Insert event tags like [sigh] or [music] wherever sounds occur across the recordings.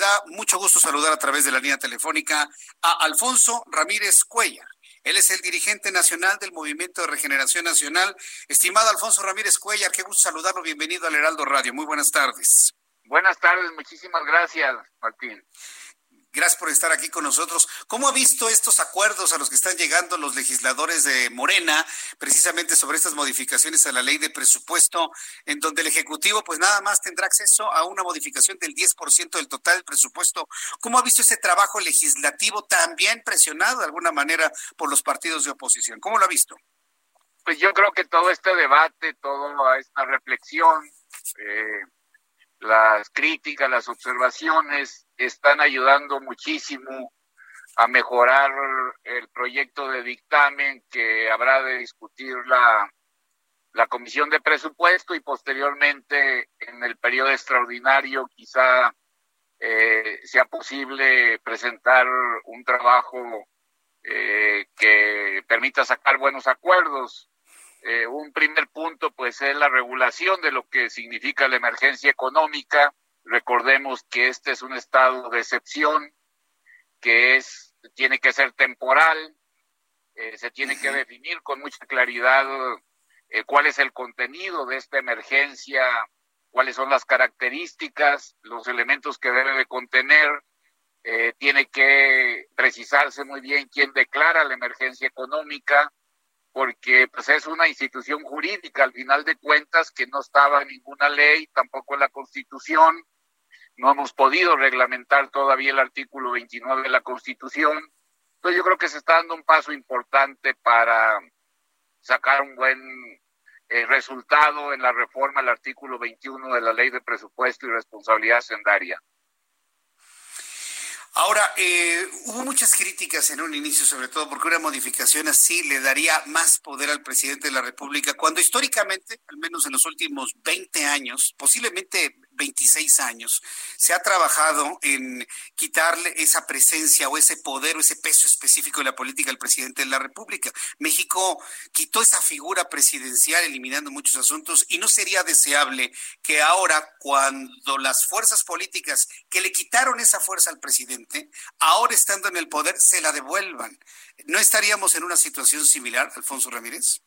da mucho gusto saludar a través de la línea telefónica a Alfonso Ramírez Cuellar. Él es el dirigente nacional del Movimiento de Regeneración Nacional. Estimado Alfonso Ramírez Cuellar, qué gusto saludarlo. Bienvenido al Heraldo Radio. Muy buenas tardes. Buenas tardes, muchísimas gracias, Martín. Gracias por estar aquí con nosotros. ¿Cómo ha visto estos acuerdos a los que están llegando los legisladores de Morena, precisamente sobre estas modificaciones a la ley de presupuesto, en donde el Ejecutivo pues nada más tendrá acceso a una modificación del 10% del total del presupuesto? ¿Cómo ha visto ese trabajo legislativo también presionado de alguna manera por los partidos de oposición? ¿Cómo lo ha visto? Pues yo creo que todo este debate, toda esta reflexión, eh, las críticas, las observaciones están ayudando muchísimo a mejorar el proyecto de dictamen que habrá de discutir la, la Comisión de Presupuesto y posteriormente en el periodo extraordinario quizá eh, sea posible presentar un trabajo eh, que permita sacar buenos acuerdos. Eh, un primer punto, pues, es la regulación de lo que significa la emergencia económica. Recordemos que este es un estado de excepción, que es tiene que ser temporal, eh, se tiene que definir con mucha claridad eh, cuál es el contenido de esta emergencia, cuáles son las características, los elementos que debe de contener. tiene que precisarse muy bien quién declara la emergencia económica, porque pues es una institución jurídica al final de cuentas que no estaba en ninguna ley, tampoco en la Constitución. No hemos podido reglamentar todavía el artículo 29 de la Constitución. Entonces yo creo que se está dando un paso importante para sacar un buen eh, resultado en la reforma al artículo 21 de la Ley de Presupuesto y Responsabilidad Sendaria. Ahora, eh, hubo muchas críticas en un inicio, sobre todo porque una modificación así le daría más poder al presidente de la República, cuando históricamente, al menos en los últimos 20 años, posiblemente 26 años, se ha trabajado en quitarle esa presencia o ese poder o ese peso específico de la política al presidente de la República. México quitó esa figura presidencial eliminando muchos asuntos y no sería deseable que ahora, cuando las fuerzas políticas que le quitaron esa fuerza al presidente, ahora estando en el poder, se la devuelvan. ¿No estaríamos en una situación similar, Alfonso Ramírez?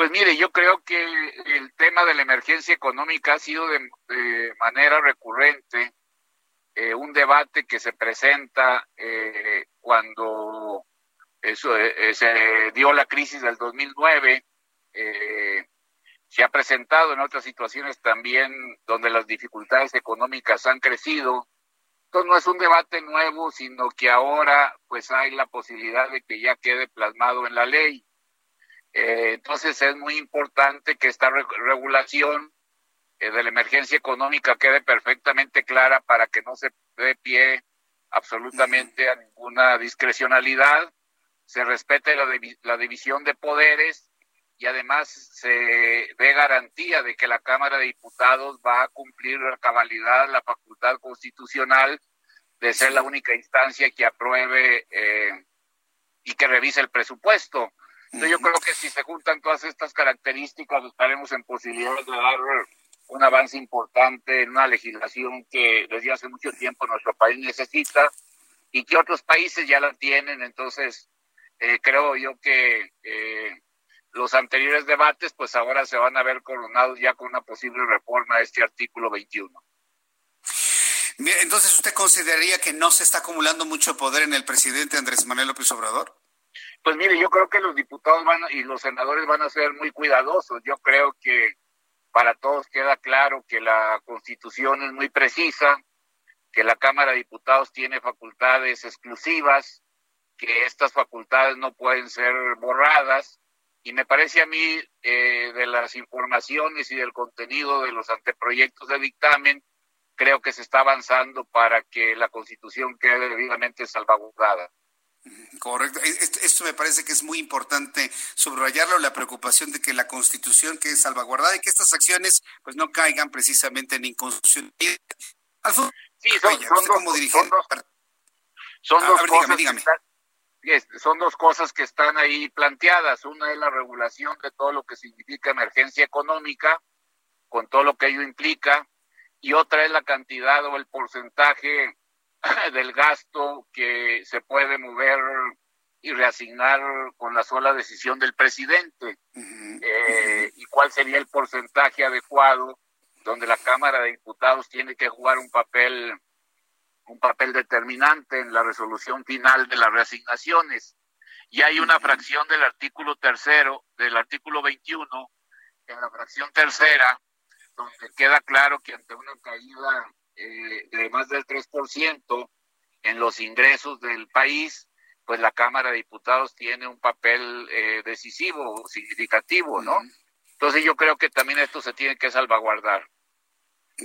Pues mire, yo creo que el tema de la emergencia económica ha sido de, manera recurrente eh, un debate que se presenta eh, cuando eso, eh, se dio la crisis del 2009. se ha presentado en otras situaciones también donde las dificultades económicas han crecido. Entonces no es un debate nuevo, sino que ahora pues hay la posibilidad de que ya quede plasmado en la ley. Eh, entonces es muy importante que esta regulación eh, de la emergencia económica quede perfectamente clara para que no se dé pie absolutamente a ninguna discrecionalidad, se respete la, la división de poderes y además se dé garantía de que la Cámara de Diputados va a cumplir la cabalidad, la facultad constitucional de ser la única instancia que apruebe eh, y que revise el presupuesto yo creo que si se juntan todas estas características, estaremos en posibilidad de dar un avance importante en una legislación que desde hace mucho tiempo nuestro país necesita y que otros países ya la tienen. Entonces, eh, creo yo que eh, los anteriores debates, pues ahora se van a ver coronados ya con una posible reforma de este artículo 21. entonces, ¿usted consideraría que no se está acumulando mucho poder en el presidente Andrés Manuel López Obrador? Pues mire, yo creo que los diputados van y los senadores van a ser muy cuidadosos. Yo creo que para todos queda claro que la constitución es muy precisa, que la Cámara de Diputados tiene facultades exclusivas, que estas facultades no pueden ser borradas. Y me parece a mí, eh, de las informaciones y del contenido de los anteproyectos de dictamen, creo que se está avanzando para que la Constitución quede debidamente salvaguardada. Correcto. Esto me parece que es muy importante subrayarlo, la preocupación de que la Constitución quede salvaguardada y que estas acciones pues no caigan precisamente en inconstitucionalidad. sí, son, dos, son dos, cosas son dos cosas que están ahí planteadas. Una es la regulación de todo lo que significa emergencia económica, con todo lo que ello implica, y otra es la cantidad o el porcentaje [laughs] del gasto que se puede mover y reasignar con la sola decisión del presidente. Eh, y cuál sería el porcentaje adecuado donde la Cámara de Diputados tiene que jugar un papel un papel determinante en la resolución final de las reasignaciones. Y hay una fracción del artículo tercero, del artículo 21, en la fracción tercera, donde queda claro que ante una caída eh, de más del 3% en los ingresos del país, pues la Cámara de Diputados tiene un papel eh, decisivo, significativo, ¿no? Entonces yo creo que también esto se tiene que salvaguardar.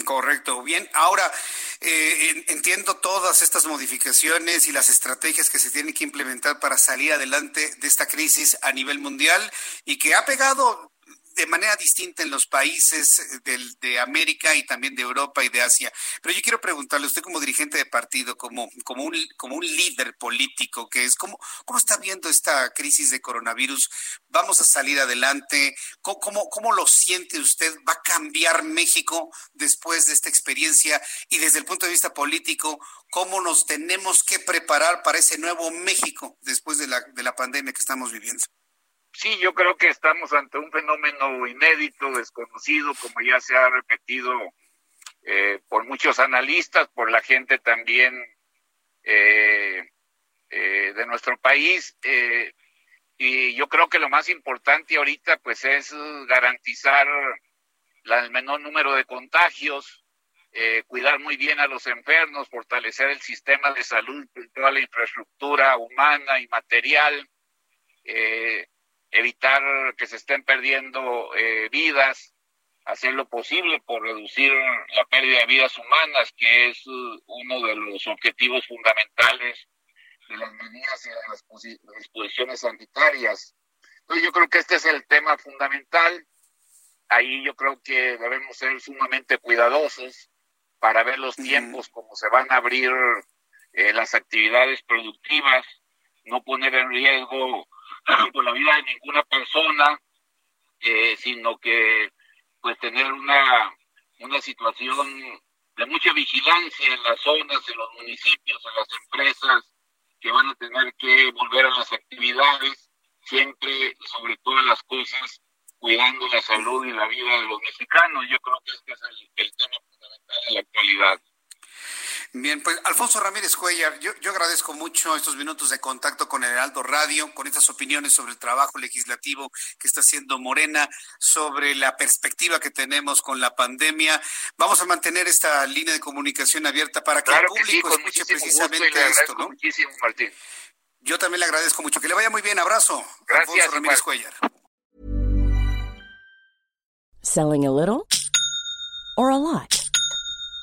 Correcto. Bien, ahora eh, entiendo todas estas modificaciones y las estrategias que se tienen que implementar para salir adelante de esta crisis a nivel mundial y que ha pegado de manera distinta en los países del, de América y también de Europa y de Asia. Pero yo quiero preguntarle, usted como dirigente de partido, como, como, un, como un líder político que es, ¿cómo, ¿cómo está viendo esta crisis de coronavirus? ¿Vamos a salir adelante? ¿Cómo, cómo, cómo lo siente usted? ¿Va a cambiar México después de esta experiencia? Y desde el punto de vista político, ¿cómo nos tenemos que preparar para ese nuevo México después de la, de la pandemia que estamos viviendo? Sí, yo creo que estamos ante un fenómeno inédito, desconocido, como ya se ha repetido eh, por muchos analistas, por la gente también eh, eh, de nuestro país. y yo creo que lo más importante ahorita pues es garantizar el menor número de contagios, cuidar muy bien a los enfermos, fortalecer el sistema de salud, toda la infraestructura humana y material. Evitar que se estén perdiendo eh, vidas, hacer lo posible por reducir la pérdida de vidas humanas, que es uh, uno de los objetivos fundamentales de las medidas y de las disposiciones sanitarias. Entonces yo creo que este es el tema fundamental. Ahí yo creo que debemos ser sumamente cuidadosos para ver los tiempos, cómo se van a abrir eh, las actividades productivas, no poner en riesgo por la vida de ninguna persona, eh, sino que pues tener una, una situación de mucha vigilancia en las zonas, en los municipios, en las empresas que van a tener que volver a las actividades, siempre, sobre todas las cosas, cuidando la salud y la vida de los mexicanos. Yo creo que este es el, el tema fundamental en la actualidad. Bien, pues Alfonso Ramírez Cuellar, yo, yo, agradezco mucho estos minutos de contacto con el Heraldo Radio, con estas opiniones sobre el trabajo legislativo que está haciendo Morena, sobre la perspectiva que tenemos con la pandemia. Vamos a mantener esta línea de comunicación abierta para que el público escuche precisamente esto, ¿no? Muchísimo, Martín. Yo también le agradezco mucho. Que le vaya muy bien. Abrazo. Gracias, Alfonso Ramírez Cuellar. Selling a little or a lot.